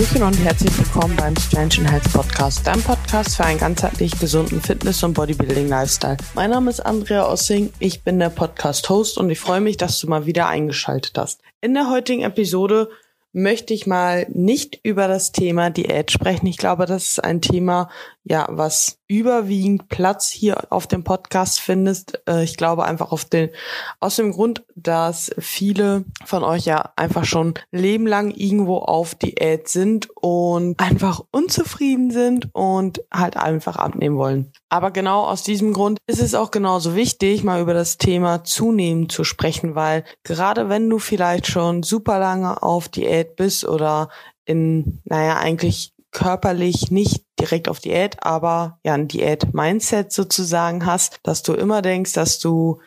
Hallöchen und herzlich willkommen beim Strange Health Podcast, deinem Podcast für einen ganzheitlich gesunden Fitness- und Bodybuilding-Lifestyle. Mein Name ist Andrea Ossing, ich bin der Podcast-Host und ich freue mich, dass du mal wieder eingeschaltet hast. In der heutigen Episode möchte ich mal nicht über das Thema Diät sprechen. Ich glaube, das ist ein Thema, ja, was überwiegend Platz hier auf dem Podcast findest. Äh, ich glaube einfach auf den, aus dem Grund, dass viele von euch ja einfach schon Leben lang irgendwo auf Diät sind und einfach unzufrieden sind und halt einfach abnehmen wollen. Aber genau aus diesem Grund ist es auch genauso wichtig, mal über das Thema Zunehmen zu sprechen, weil gerade wenn du vielleicht schon super lange auf Diät bist oder in, naja, eigentlich körperlich nicht direkt auf Diät, aber ja ein Diät-Mindset sozusagen hast, dass du immer denkst, dass du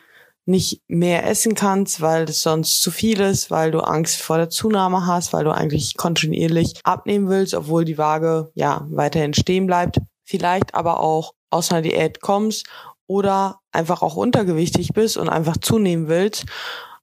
nicht mehr essen kannst, weil es sonst zu viel ist, weil du Angst vor der Zunahme hast, weil du eigentlich kontinuierlich abnehmen willst, obwohl die Waage ja weiterhin stehen bleibt. Vielleicht aber auch aus einer Diät kommst oder einfach auch untergewichtig bist und einfach zunehmen willst,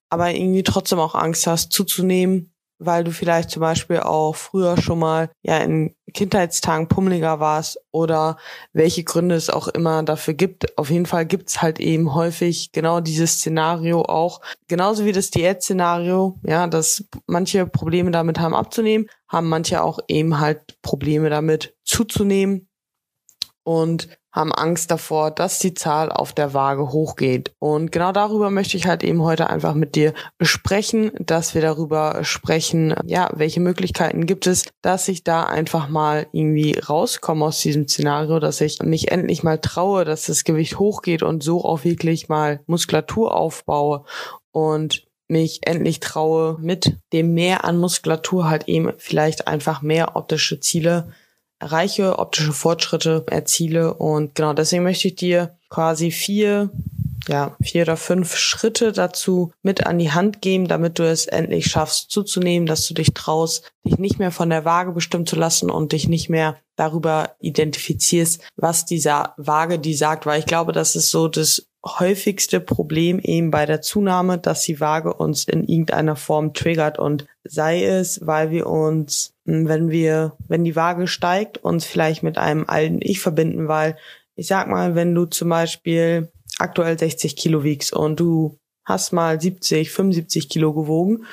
aber irgendwie trotzdem auch Angst hast zuzunehmen, weil du vielleicht zum Beispiel auch früher schon mal ja in Kindheitstagen pummeliger warst oder welche Gründe es auch immer dafür gibt. Auf jeden Fall gibt's halt eben häufig genau dieses Szenario auch, genauso wie das Diät-Szenario, ja, dass manche Probleme damit haben abzunehmen, haben manche auch eben halt Probleme damit zuzunehmen. Und haben Angst davor, dass die Zahl auf der Waage hochgeht. Und genau darüber möchte ich halt eben heute einfach mit dir sprechen, dass wir darüber sprechen, ja, welche Möglichkeiten gibt es, dass ich da einfach mal irgendwie rauskomme aus diesem Szenario, dass ich mich endlich mal traue, dass das Gewicht hochgeht und so auch wirklich mal Muskulatur aufbaue und mich endlich traue, mit dem Mehr an Muskulatur halt eben vielleicht einfach mehr optische Ziele erreiche, optische Fortschritte erziele. Und genau deswegen möchte ich dir quasi vier, ja, vier oder fünf Schritte dazu mit an die Hand geben, damit du es endlich schaffst zuzunehmen, dass du dich traust, dich nicht mehr von der Waage bestimmen zu lassen und dich nicht mehr darüber identifizierst, was dieser Waage die sagt, weil ich glaube, das ist so das häufigste Problem eben bei der Zunahme, dass die Waage uns in irgendeiner Form triggert und sei es, weil wir uns, hm, wenn wir, wenn die Waage steigt, uns vielleicht mit einem alten Ich verbinden, weil ich sag mal, wenn du zum Beispiel aktuell 60 Kilo wiegst und du hast mal 70, 75 Kilo gewogen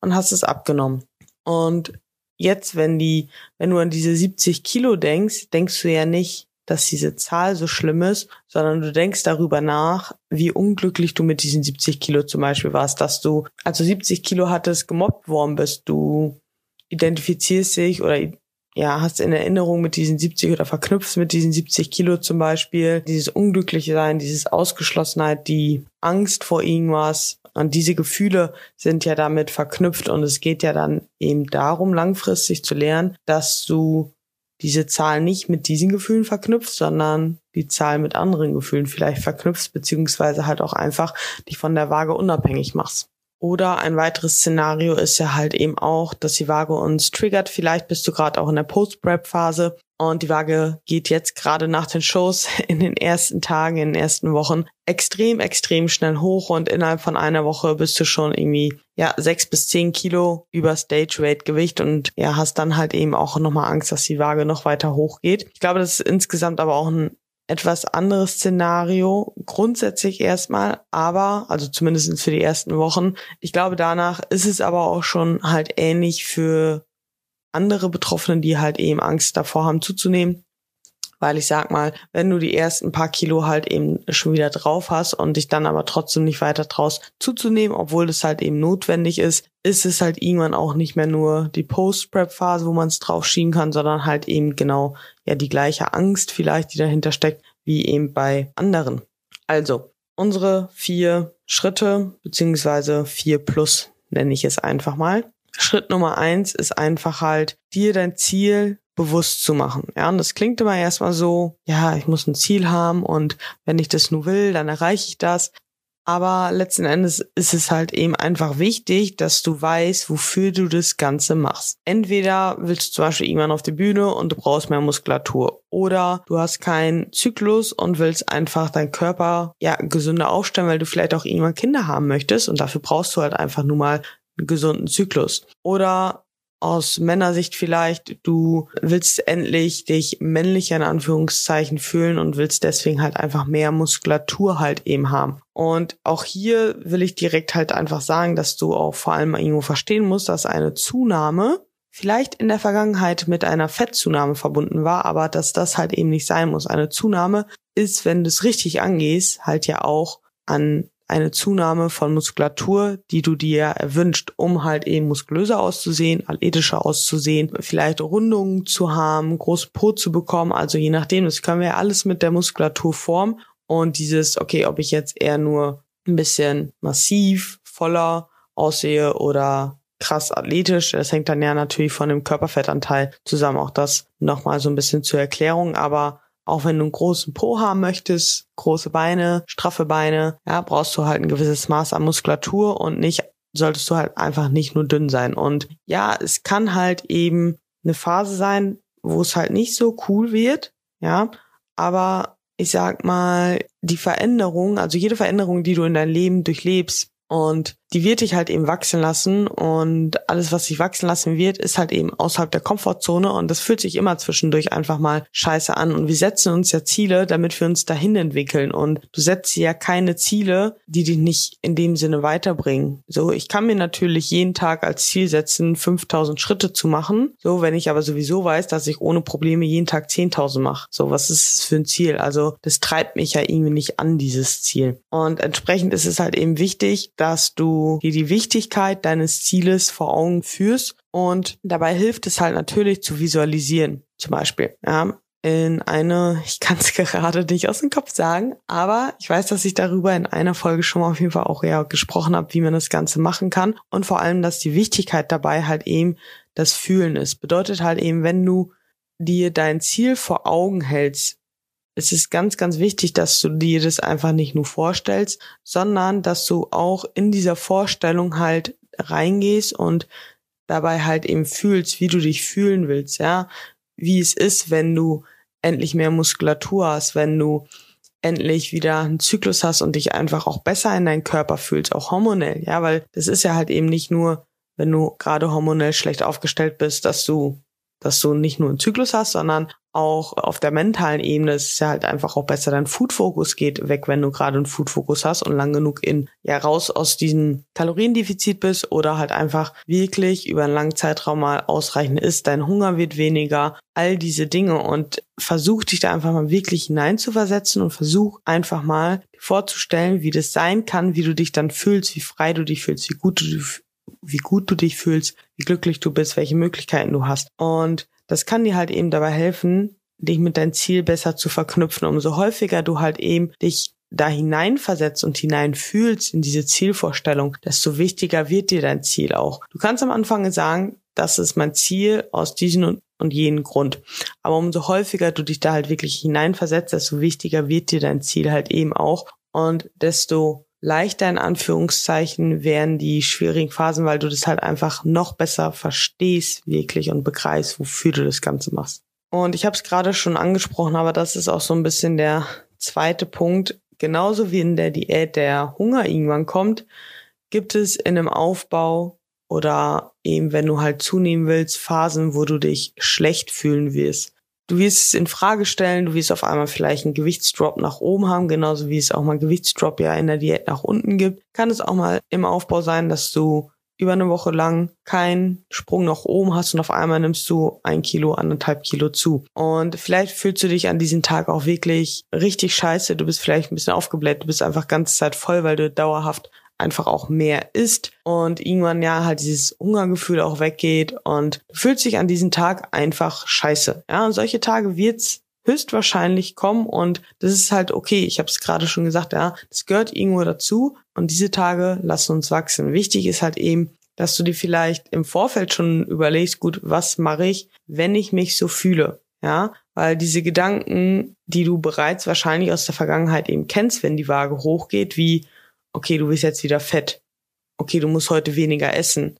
und hast es abgenommen. Und jetzt, wenn die, wenn du an diese 70 Kilo denkst, denkst du ja nicht, dass diese Zahl so schlimm ist, sondern du denkst darüber nach, wie unglücklich du mit diesen 70 Kilo zum Beispiel warst, dass du, also 70 Kilo hattest, gemobbt worden bist, du identifizierst dich oder ja, hast in Erinnerung mit diesen 70 oder verknüpfst mit diesen 70 Kilo zum Beispiel, dieses unglückliche Sein, dieses Ausgeschlossenheit, die Angst vor irgendwas. Und diese Gefühle sind ja damit verknüpft und es geht ja dann eben darum, langfristig zu lernen, dass du diese Zahl nicht mit diesen Gefühlen verknüpft, sondern die Zahl mit anderen Gefühlen vielleicht verknüpft, beziehungsweise halt auch einfach dich von der Waage unabhängig machst. Oder ein weiteres Szenario ist ja halt eben auch, dass die Waage uns triggert. Vielleicht bist du gerade auch in der Post-Prep-Phase und die Waage geht jetzt gerade nach den Shows in den ersten Tagen, in den ersten Wochen extrem, extrem schnell hoch und innerhalb von einer Woche bist du schon irgendwie, ja, sechs bis zehn Kilo über Stage Weight Gewicht und ja, hast dann halt eben auch nochmal Angst, dass die Waage noch weiter hochgeht. Ich glaube, das ist insgesamt aber auch ein etwas anderes Szenario, grundsätzlich erstmal, aber, also zumindest für die ersten Wochen. Ich glaube, danach ist es aber auch schon halt ähnlich für andere Betroffene, die halt eben Angst davor haben zuzunehmen. Weil ich sag mal, wenn du die ersten paar Kilo halt eben schon wieder drauf hast und dich dann aber trotzdem nicht weiter traust zuzunehmen, obwohl das halt eben notwendig ist, ist es halt irgendwann auch nicht mehr nur die Post-Prep-Phase, wo man es drauf schieben kann, sondern halt eben genau ja die gleiche Angst vielleicht, die dahinter steckt, wie eben bei anderen. Also, unsere vier Schritte, beziehungsweise vier plus nenne ich es einfach mal. Schritt Nummer eins ist einfach halt, dir dein Ziel bewusst zu machen. Ja, und das klingt immer erstmal so, ja, ich muss ein Ziel haben und wenn ich das nur will, dann erreiche ich das. Aber letzten Endes ist es halt eben einfach wichtig, dass du weißt, wofür du das Ganze machst. Entweder willst du zum Beispiel irgendwann auf die Bühne und du brauchst mehr Muskulatur. Oder du hast keinen Zyklus und willst einfach deinen Körper ja gesünder aufstellen, weil du vielleicht auch irgendwann Kinder haben möchtest und dafür brauchst du halt einfach nur mal einen gesunden Zyklus. Oder aus Männersicht vielleicht, du willst endlich dich männlicher in Anführungszeichen fühlen und willst deswegen halt einfach mehr Muskulatur halt eben haben. Und auch hier will ich direkt halt einfach sagen, dass du auch vor allem irgendwo verstehen musst, dass eine Zunahme vielleicht in der Vergangenheit mit einer Fettzunahme verbunden war, aber dass das halt eben nicht sein muss. Eine Zunahme ist, wenn du es richtig angehst, halt ja auch an eine Zunahme von Muskulatur, die du dir erwünscht, um halt eben muskulöser auszusehen, athletischer auszusehen, vielleicht Rundungen zu haben, große Po zu bekommen. Also je nachdem, das können wir ja alles mit der Muskulatur formen. Und dieses, okay, ob ich jetzt eher nur ein bisschen massiv, voller aussehe oder krass athletisch. Das hängt dann ja natürlich von dem Körperfettanteil zusammen. Auch das nochmal so ein bisschen zur Erklärung. Aber auch wenn du einen großen Po haben möchtest, große Beine, straffe Beine, ja, brauchst du halt ein gewisses Maß an Muskulatur und nicht, solltest du halt einfach nicht nur dünn sein. Und ja, es kann halt eben eine Phase sein, wo es halt nicht so cool wird, ja, aber ich sag mal, die Veränderung, also jede Veränderung, die du in dein Leben durchlebst, und die wird dich halt eben wachsen lassen und alles, was sich wachsen lassen wird, ist halt eben außerhalb der Komfortzone und das fühlt sich immer zwischendurch einfach mal scheiße an und wir setzen uns ja Ziele, damit wir uns dahin entwickeln und du setzt ja keine Ziele, die dich nicht in dem Sinne weiterbringen. So, ich kann mir natürlich jeden Tag als Ziel setzen, 5000 Schritte zu machen. So, wenn ich aber sowieso weiß, dass ich ohne Probleme jeden Tag 10.000 mache. So, was ist das für ein Ziel? Also, das treibt mich ja irgendwie nicht an, dieses Ziel. Und entsprechend ist es halt eben wichtig, dass du dir die Wichtigkeit deines Zieles vor Augen führst und dabei hilft es halt natürlich zu visualisieren. Zum Beispiel, ja, in eine, ich kann es gerade nicht aus dem Kopf sagen, aber ich weiß, dass ich darüber in einer Folge schon mal auf jeden Fall auch ja gesprochen habe, wie man das Ganze machen kann und vor allem, dass die Wichtigkeit dabei halt eben das Fühlen ist. Bedeutet halt eben, wenn du dir dein Ziel vor Augen hältst, es ist ganz, ganz wichtig, dass du dir das einfach nicht nur vorstellst, sondern dass du auch in dieser Vorstellung halt reingehst und dabei halt eben fühlst, wie du dich fühlen willst, ja, wie es ist, wenn du endlich mehr Muskulatur hast, wenn du endlich wieder einen Zyklus hast und dich einfach auch besser in deinen Körper fühlst, auch hormonell, ja, weil das ist ja halt eben nicht nur, wenn du gerade hormonell schlecht aufgestellt bist, dass du dass du nicht nur einen Zyklus hast, sondern auch auf der mentalen Ebene ist es ja halt einfach auch besser, dein Food-Fokus geht weg, wenn du gerade einen Food-Fokus hast und lang genug in, ja, raus aus diesem Kaloriendefizit bist oder halt einfach wirklich über einen langen Zeitraum mal ausreichend isst, dein Hunger wird weniger, all diese Dinge und versuch dich da einfach mal wirklich hineinzuversetzen und versuch einfach mal vorzustellen, wie das sein kann, wie du dich dann fühlst, wie frei du dich fühlst, wie gut du wie gut du dich fühlst, wie glücklich du bist, welche Möglichkeiten du hast. Und das kann dir halt eben dabei helfen, dich mit deinem Ziel besser zu verknüpfen. Umso häufiger du halt eben dich da hineinversetzt und hineinfühlst in diese Zielvorstellung, desto wichtiger wird dir dein Ziel auch. Du kannst am Anfang sagen, das ist mein Ziel aus diesem und, und jenen Grund. Aber umso häufiger du dich da halt wirklich hineinversetzt, desto wichtiger wird dir dein Ziel halt eben auch und desto leichter in Anführungszeichen wären die schwierigen Phasen, weil du das halt einfach noch besser verstehst wirklich und begreifst, wofür du das Ganze machst. Und ich habe es gerade schon angesprochen, aber das ist auch so ein bisschen der zweite Punkt. Genauso wie in der Diät der Hunger irgendwann kommt, gibt es in einem Aufbau oder eben wenn du halt zunehmen willst, Phasen, wo du dich schlecht fühlen wirst. Du wirst es in Frage stellen, du wirst auf einmal vielleicht einen Gewichtsdrop nach oben haben, genauso wie es auch mal Gewichtsdrop ja in der Diät nach unten gibt. Kann es auch mal im Aufbau sein, dass du über eine Woche lang keinen Sprung nach oben hast und auf einmal nimmst du ein Kilo, anderthalb Kilo zu. Und vielleicht fühlst du dich an diesem Tag auch wirklich richtig scheiße. Du bist vielleicht ein bisschen aufgebläht, du bist einfach ganze Zeit voll, weil du dauerhaft einfach auch mehr isst und irgendwann ja halt dieses Hungergefühl auch weggeht und du fühlst dich an diesem Tag einfach scheiße. Ja, und solche Tage wird's höchstwahrscheinlich kommen und das ist halt okay. Ich habe es gerade schon gesagt, ja, das gehört irgendwo dazu und diese Tage lassen uns wachsen. Wichtig ist halt eben, dass du dir vielleicht im Vorfeld schon überlegst, gut, was mache ich, wenn ich mich so fühle? Ja, weil diese Gedanken, die du bereits wahrscheinlich aus der Vergangenheit eben kennst, wenn die Waage hochgeht, wie okay, du bist jetzt wieder fett. Okay, du musst heute weniger essen.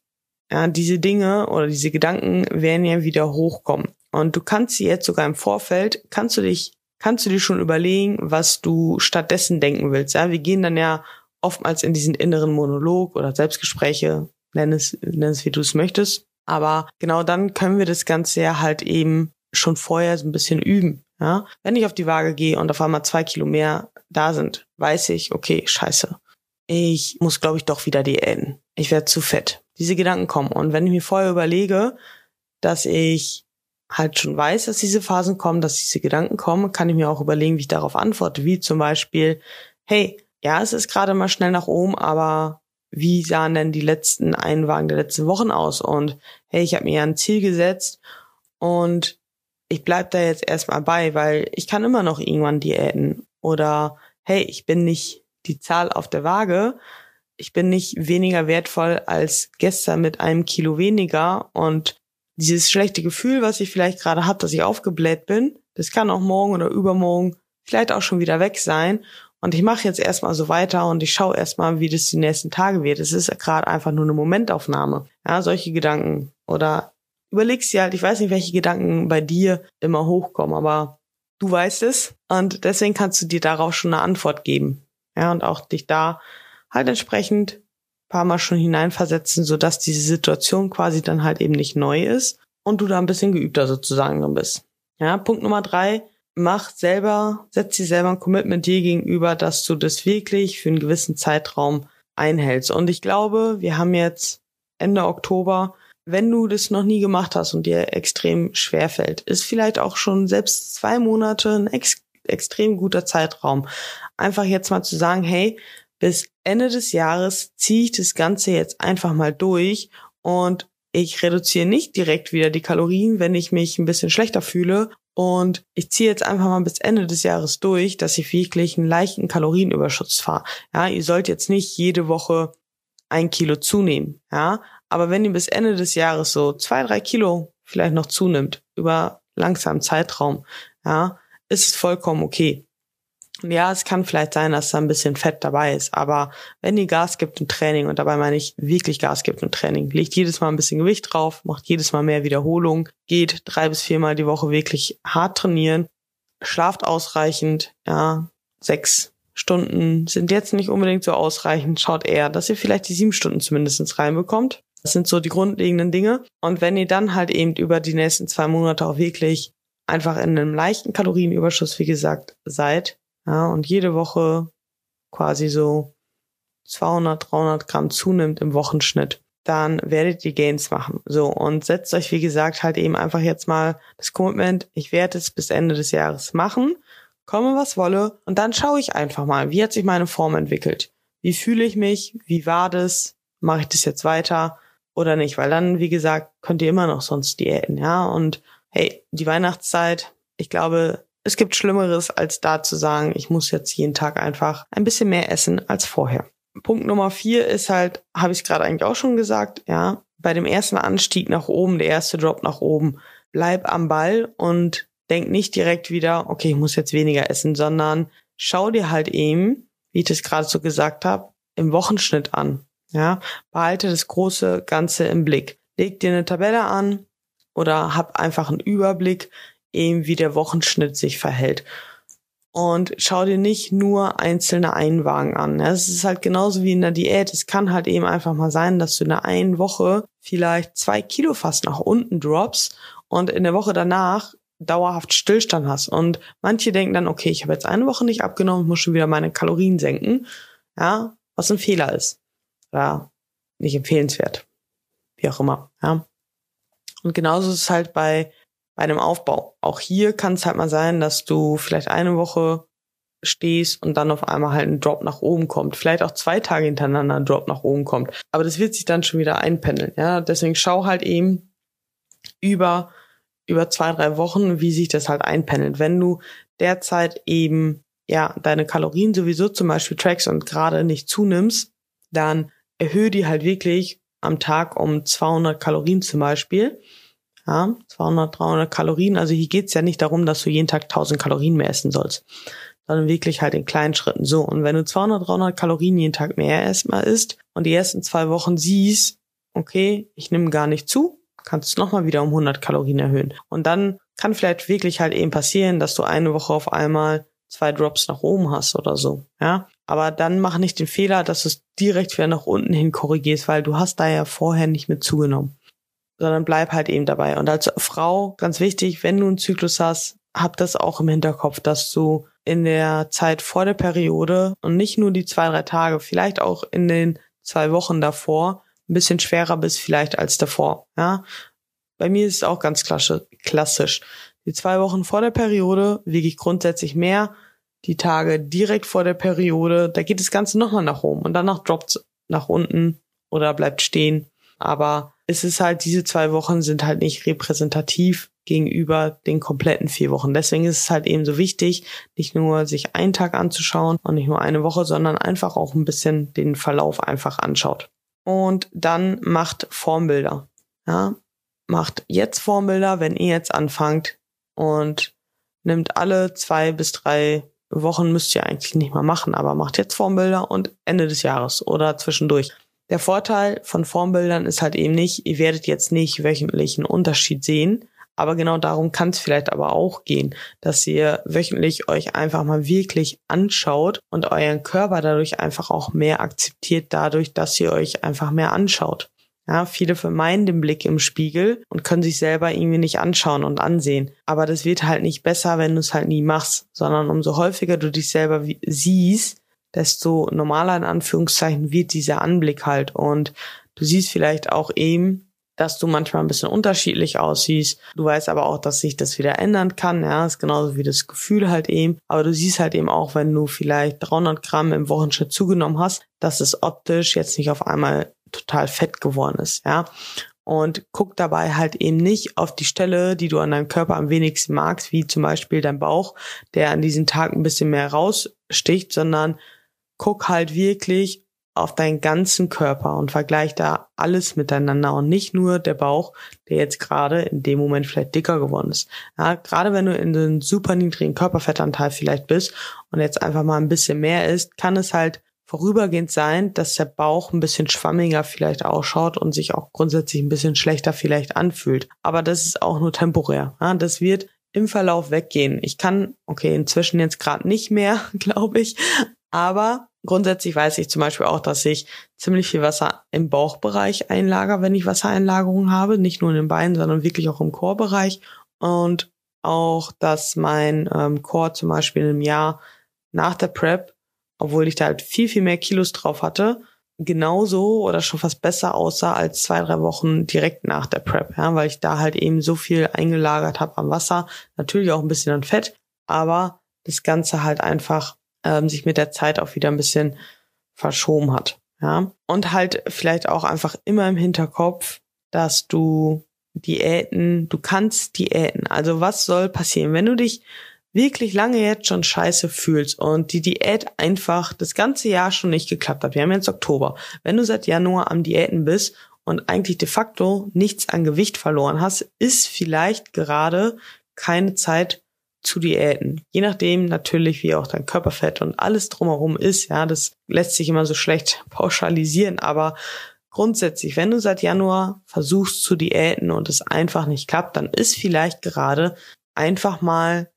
Ja, diese Dinge oder diese Gedanken werden ja wieder hochkommen. Und du kannst sie jetzt sogar im Vorfeld, kannst du dich, kannst du dir schon überlegen, was du stattdessen denken willst. Ja, wir gehen dann ja oftmals in diesen inneren Monolog oder Selbstgespräche, nenn es, nenn es wie du es möchtest. Aber genau dann können wir das Ganze ja halt eben schon vorher so ein bisschen üben. Ja? Wenn ich auf die Waage gehe und auf einmal zwei Kilo mehr da sind, weiß ich, okay, scheiße. Ich muss, glaube ich, doch wieder diäten. Ich werde zu fett. Diese Gedanken kommen. Und wenn ich mir vorher überlege, dass ich halt schon weiß, dass diese Phasen kommen, dass diese Gedanken kommen, kann ich mir auch überlegen, wie ich darauf antworte. Wie zum Beispiel, hey, ja, es ist gerade mal schnell nach oben, aber wie sahen denn die letzten Einwagen der letzten Wochen aus? Und hey, ich habe mir ja ein Ziel gesetzt und ich bleib da jetzt erstmal bei, weil ich kann immer noch irgendwann diäten. Oder hey, ich bin nicht die Zahl auf der Waage, ich bin nicht weniger wertvoll als gestern mit einem Kilo weniger und dieses schlechte Gefühl, was ich vielleicht gerade habe, dass ich aufgebläht bin, das kann auch morgen oder übermorgen vielleicht auch schon wieder weg sein. Und ich mache jetzt erstmal so weiter und ich schaue erstmal, wie das die nächsten Tage wird. Es ist gerade einfach nur eine Momentaufnahme. Ja, solche Gedanken. Oder überlegst dir halt, ich weiß nicht, welche Gedanken bei dir immer hochkommen, aber du weißt es. Und deswegen kannst du dir darauf schon eine Antwort geben. Ja, und auch dich da halt entsprechend paar Mal schon hineinversetzen, sodass diese Situation quasi dann halt eben nicht neu ist und du da ein bisschen geübter sozusagen drin bist. Ja, Punkt Nummer drei, mach selber, setz dir selber ein Commitment dir gegenüber, dass du das wirklich für einen gewissen Zeitraum einhältst. Und ich glaube, wir haben jetzt Ende Oktober, wenn du das noch nie gemacht hast und dir extrem schwer fällt, ist vielleicht auch schon selbst zwei Monate ein extrem guter Zeitraum. Einfach jetzt mal zu sagen, hey, bis Ende des Jahres ziehe ich das Ganze jetzt einfach mal durch und ich reduziere nicht direkt wieder die Kalorien, wenn ich mich ein bisschen schlechter fühle. Und ich ziehe jetzt einfach mal bis Ende des Jahres durch, dass ich wirklich einen leichten Kalorienüberschuss fahre. Ja, ihr sollt jetzt nicht jede Woche ein Kilo zunehmen. Ja, aber wenn ihr bis Ende des Jahres so zwei, drei Kilo vielleicht noch zunimmt über langsamen Zeitraum, ja, ist vollkommen okay. Ja, es kann vielleicht sein, dass da ein bisschen Fett dabei ist, aber wenn ihr Gas gibt im Training, und dabei meine ich wirklich Gas gibt im Training, legt jedes Mal ein bisschen Gewicht drauf, macht jedes Mal mehr Wiederholung, geht drei bis viermal die Woche wirklich hart trainieren, schlaft ausreichend, ja, sechs Stunden sind jetzt nicht unbedingt so ausreichend, schaut eher, dass ihr vielleicht die sieben Stunden zumindest reinbekommt. Das sind so die grundlegenden Dinge. Und wenn ihr dann halt eben über die nächsten zwei Monate auch wirklich einfach in einem leichten Kalorienüberschuss, wie gesagt, seid, ja, und jede Woche quasi so 200, 300 Gramm zunimmt im Wochenschnitt, dann werdet ihr Gains machen. So, und setzt euch, wie gesagt, halt eben einfach jetzt mal das Commitment, ich werde es bis Ende des Jahres machen, komme was wolle, und dann schaue ich einfach mal, wie hat sich meine Form entwickelt? Wie fühle ich mich? Wie war das? Mache ich das jetzt weiter oder nicht? Weil dann, wie gesagt, könnt ihr immer noch sonst diäten, ja, und hey, die Weihnachtszeit, ich glaube, es gibt Schlimmeres, als da zu sagen, ich muss jetzt jeden Tag einfach ein bisschen mehr essen als vorher. Punkt Nummer vier ist halt, habe ich gerade eigentlich auch schon gesagt, ja, bei dem ersten Anstieg nach oben, der erste Drop nach oben, bleib am Ball und denk nicht direkt wieder, okay, ich muss jetzt weniger essen, sondern schau dir halt eben, wie ich das gerade so gesagt habe, im Wochenschnitt an. Ja, behalte das große Ganze im Blick. Leg dir eine Tabelle an oder hab einfach einen Überblick, eben wie der Wochenschnitt sich verhält. Und schau dir nicht nur einzelne Einwagen an. Es ist halt genauso wie in der Diät. Es kann halt eben einfach mal sein, dass du in der einen Woche vielleicht zwei Kilo fast nach unten droppst und in der Woche danach dauerhaft Stillstand hast. Und manche denken dann, okay, ich habe jetzt eine Woche nicht abgenommen, muss schon wieder meine Kalorien senken. Ja, was ein Fehler ist. Ja, nicht empfehlenswert. Wie auch immer. Ja. Und genauso ist es halt bei bei einem Aufbau. Auch hier kann es halt mal sein, dass du vielleicht eine Woche stehst und dann auf einmal halt ein Drop nach oben kommt. Vielleicht auch zwei Tage hintereinander ein Drop nach oben kommt. Aber das wird sich dann schon wieder einpendeln. Ja, deswegen schau halt eben über, über zwei, drei Wochen, wie sich das halt einpendelt. Wenn du derzeit eben, ja, deine Kalorien sowieso zum Beispiel trackst und gerade nicht zunimmst, dann erhöhe die halt wirklich am Tag um 200 Kalorien zum Beispiel ja, 200, 300 Kalorien. Also hier geht's ja nicht darum, dass du jeden Tag 1000 Kalorien mehr essen sollst, sondern wirklich halt in kleinen Schritten. So, und wenn du 200, 300 Kalorien jeden Tag mehr erstmal isst und die ersten zwei Wochen siehst, okay, ich nehme gar nicht zu, kannst du es nochmal wieder um 100 Kalorien erhöhen. Und dann kann vielleicht wirklich halt eben passieren, dass du eine Woche auf einmal zwei Drops nach oben hast oder so, ja. Aber dann mach nicht den Fehler, dass du es direkt wieder nach unten hin korrigierst, weil du hast da ja vorher nicht mit zugenommen. sondern bleib halt eben dabei. Und als Frau, ganz wichtig, wenn du einen Zyklus hast, hab das auch im Hinterkopf, dass du in der Zeit vor der Periode und nicht nur die zwei, drei Tage, vielleicht auch in den zwei Wochen davor ein bisschen schwerer bist vielleicht als davor. Ja, bei mir ist es auch ganz klassisch. Die zwei Wochen vor der Periode wiege ich grundsätzlich mehr. Die Tage direkt vor der Periode, da geht das Ganze nochmal nach oben und danach droppt nach unten oder bleibt stehen. Aber es ist halt, diese zwei Wochen sind halt nicht repräsentativ gegenüber den kompletten vier Wochen. Deswegen ist es halt eben so wichtig, nicht nur sich einen Tag anzuschauen und nicht nur eine Woche, sondern einfach auch ein bisschen den Verlauf einfach anschaut. Und dann macht Formbilder. Ja, macht jetzt Formbilder, wenn ihr jetzt anfangt und nimmt alle zwei bis drei Wochen müsst ihr eigentlich nicht mal machen, aber macht jetzt Formbilder und Ende des Jahres oder zwischendurch. Der Vorteil von Formbildern ist halt eben nicht, ihr werdet jetzt nicht wöchentlich einen Unterschied sehen, aber genau darum kann es vielleicht aber auch gehen, dass ihr wöchentlich euch einfach mal wirklich anschaut und euren Körper dadurch einfach auch mehr akzeptiert, dadurch, dass ihr euch einfach mehr anschaut. Ja, viele vermeiden den Blick im Spiegel und können sich selber irgendwie nicht anschauen und ansehen. Aber das wird halt nicht besser, wenn du es halt nie machst, sondern umso häufiger du dich selber siehst, desto normaler in Anführungszeichen wird dieser Anblick halt. Und du siehst vielleicht auch eben, dass du manchmal ein bisschen unterschiedlich aussiehst. Du weißt aber auch, dass sich das wieder ändern kann. Ja, ist genauso wie das Gefühl halt eben. Aber du siehst halt eben auch, wenn du vielleicht 300 Gramm im Wochenschritt zugenommen hast, dass es optisch jetzt nicht auf einmal total fett geworden ist. Ja, und guck dabei halt eben nicht auf die Stelle, die du an deinem Körper am wenigsten magst, wie zum Beispiel dein Bauch, der an diesem Tag ein bisschen mehr raussticht, sondern guck halt wirklich auf deinen ganzen Körper und vergleich da alles miteinander und nicht nur der Bauch, der jetzt gerade in dem Moment vielleicht dicker geworden ist. Ja, gerade wenn du in einem super niedrigen Körperfettanteil vielleicht bist und jetzt einfach mal ein bisschen mehr ist, kann es halt vorübergehend sein, dass der Bauch ein bisschen schwammiger vielleicht ausschaut und sich auch grundsätzlich ein bisschen schlechter vielleicht anfühlt. Aber das ist auch nur temporär. Ja, das wird im Verlauf weggehen. Ich kann, okay, inzwischen jetzt gerade nicht mehr, glaube ich, aber grundsätzlich weiß ich zum Beispiel auch, dass ich ziemlich viel Wasser im Bauchbereich einlager, wenn ich Wassereinlagerungen habe. Nicht nur in den Beinen, sondern wirklich auch im Chorbereich. Und auch, dass mein ähm, Chor zum Beispiel im Jahr nach der Prep, obwohl ich da halt viel, viel mehr Kilos drauf hatte, genauso oder schon fast besser aussah als zwei, drei Wochen direkt nach der Prep, ja, weil ich da halt eben so viel eingelagert habe am Wasser, natürlich auch ein bisschen an Fett, aber das Ganze halt einfach ähm, sich mit der Zeit auch wieder ein bisschen verschoben hat. Ja. Und halt vielleicht auch einfach immer im Hinterkopf, dass du Diäten, du kannst Diäten. Also was soll passieren, wenn du dich wirklich lange jetzt schon scheiße fühlst und die Diät einfach das ganze Jahr schon nicht geklappt hat. Wir haben jetzt Oktober. Wenn du seit Januar am Diäten bist und eigentlich de facto nichts an Gewicht verloren hast, ist vielleicht gerade keine Zeit zu Diäten. Je nachdem natürlich, wie auch dein Körperfett und alles drumherum ist. Ja, das lässt sich immer so schlecht pauschalisieren, aber grundsätzlich, wenn du seit Januar versuchst zu Diäten und es einfach nicht klappt, dann ist vielleicht gerade einfach mal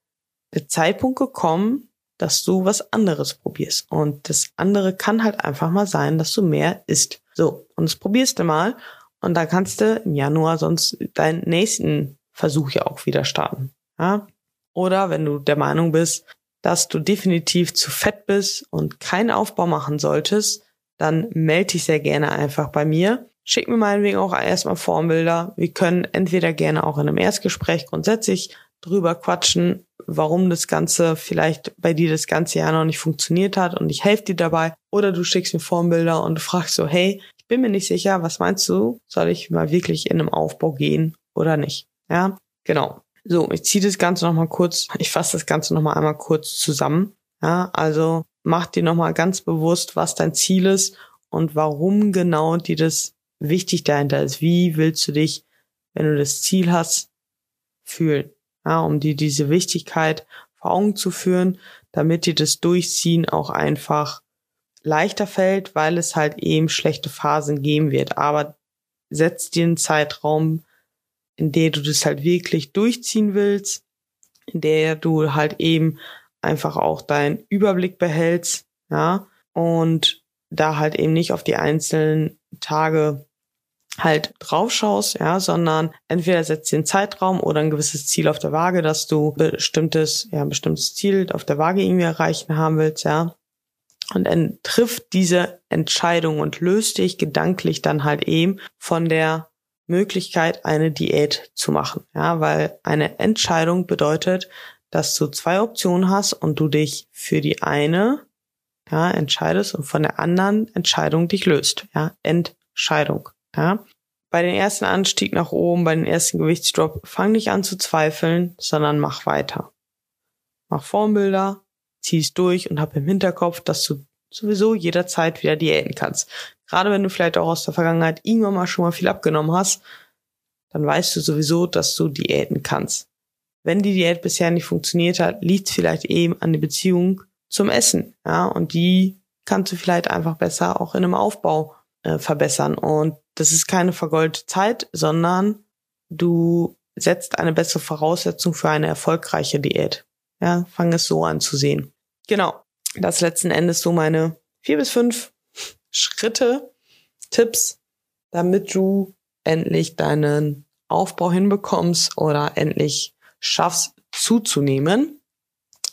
der Zeitpunkt gekommen, dass du was anderes probierst. Und das andere kann halt einfach mal sein, dass du mehr isst. So, und das probierst du mal und dann kannst du im Januar sonst deinen nächsten Versuch ja auch wieder starten. Ja, oder wenn du der Meinung bist, dass du definitiv zu fett bist und keinen Aufbau machen solltest, dann melde dich sehr gerne einfach bei mir. Schick mir meinetwegen auch erstmal Formbilder. Wir können entweder gerne auch in einem Erstgespräch grundsätzlich drüber quatschen, warum das Ganze vielleicht bei dir das ganze Jahr noch nicht funktioniert hat und ich helfe dir dabei. Oder du schickst mir Formbilder und du fragst so, hey, ich bin mir nicht sicher, was meinst du? Soll ich mal wirklich in einem Aufbau gehen oder nicht? Ja, genau. So, ich ziehe das Ganze nochmal kurz, ich fasse das Ganze nochmal einmal kurz zusammen. Ja, also mach dir nochmal ganz bewusst, was dein Ziel ist und warum genau dir das wichtig dahinter ist. Wie willst du dich, wenn du das Ziel hast, fühlen? Ja, um dir diese Wichtigkeit vor Augen zu führen, damit dir das Durchziehen auch einfach leichter fällt, weil es halt eben schlechte Phasen geben wird. Aber setz dir einen Zeitraum, in der du das halt wirklich durchziehen willst, in der du halt eben einfach auch deinen Überblick behältst, ja, und da halt eben nicht auf die einzelnen Tage halt drauf schaust, ja, sondern entweder setzt dir einen Zeitraum oder ein gewisses Ziel auf der Waage, dass du bestimmtes, ja, ein bestimmtes Ziel auf der Waage irgendwie erreichen haben willst, ja. Und dann trifft diese Entscheidung und löst dich gedanklich dann halt eben von der Möglichkeit, eine Diät zu machen, ja, weil eine Entscheidung bedeutet, dass du zwei Optionen hast und du dich für die eine ja, entscheidest und von der anderen Entscheidung dich löst. Ja, Entscheidung. Ja. Bei den ersten Anstieg nach oben, bei den ersten Gewichtsdrop, fang nicht an zu zweifeln, sondern mach weiter. Mach Formbilder, zieh's durch und hab im Hinterkopf, dass du sowieso jederzeit wieder diäten kannst. Gerade wenn du vielleicht auch aus der Vergangenheit irgendwann mal schon mal viel abgenommen hast, dann weißt du sowieso, dass du diäten kannst. Wenn die Diät bisher nicht funktioniert hat, liegt vielleicht eben an der Beziehung zum Essen. Ja, und die kannst du vielleicht einfach besser auch in einem Aufbau äh, verbessern. Und das ist keine vergoldete Zeit, sondern du setzt eine bessere Voraussetzung für eine erfolgreiche Diät. Ja, fang es so an zu sehen. Genau. Das letzten Endes so meine vier bis fünf Schritte, Tipps, damit du endlich deinen Aufbau hinbekommst oder endlich schaffst zuzunehmen.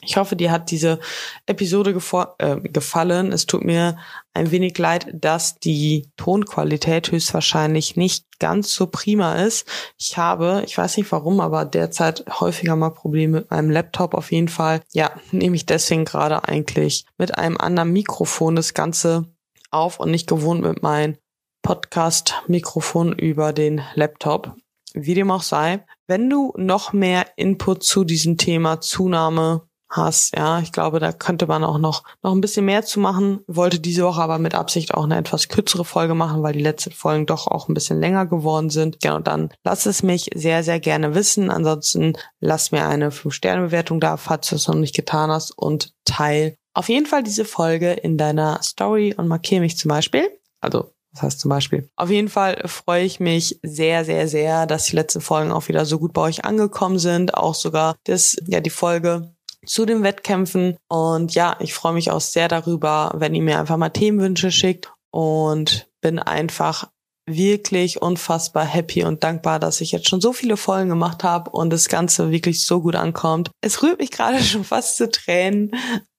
Ich hoffe, dir hat diese Episode äh, gefallen. Es tut mir ein wenig leid, dass die Tonqualität höchstwahrscheinlich nicht ganz so prima ist. Ich habe, ich weiß nicht warum, aber derzeit häufiger mal Probleme mit meinem Laptop auf jeden Fall. Ja, nehme ich deswegen gerade eigentlich mit einem anderen Mikrofon das Ganze auf und nicht gewohnt mit meinem Podcast-Mikrofon über den Laptop. Wie dem auch sei, wenn du noch mehr Input zu diesem Thema Zunahme hast. Ja, ich glaube, da könnte man auch noch, noch ein bisschen mehr zu machen. Wollte diese Woche aber mit Absicht auch eine etwas kürzere Folge machen, weil die letzten Folgen doch auch ein bisschen länger geworden sind. Genau, dann lass es mich sehr, sehr gerne wissen. Ansonsten lass mir eine 5-Sterne-Bewertung da, falls du es noch nicht getan hast und teil auf jeden Fall diese Folge in deiner Story und markiere mich zum Beispiel. Also das heißt zum Beispiel. Auf jeden Fall freue ich mich sehr, sehr, sehr, dass die letzten Folgen auch wieder so gut bei euch angekommen sind. Auch sogar das, ja, die Folge zu den Wettkämpfen. Und ja, ich freue mich auch sehr darüber, wenn ihr mir einfach mal Themenwünsche schickt und bin einfach wirklich unfassbar happy und dankbar, dass ich jetzt schon so viele Folgen gemacht habe und das Ganze wirklich so gut ankommt. Es rührt mich gerade schon fast zu Tränen,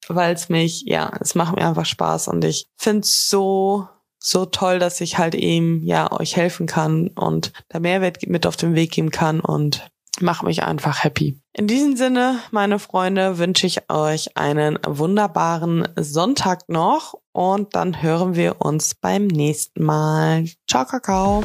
weil es mich, ja, es macht mir einfach Spaß und ich finde es so, so toll, dass ich halt eben, ja, euch helfen kann und da Mehrwert mit auf den Weg geben kann und mach mich einfach happy. In diesem Sinne, meine Freunde, wünsche ich euch einen wunderbaren Sonntag noch und dann hören wir uns beim nächsten Mal. Ciao, Kakao.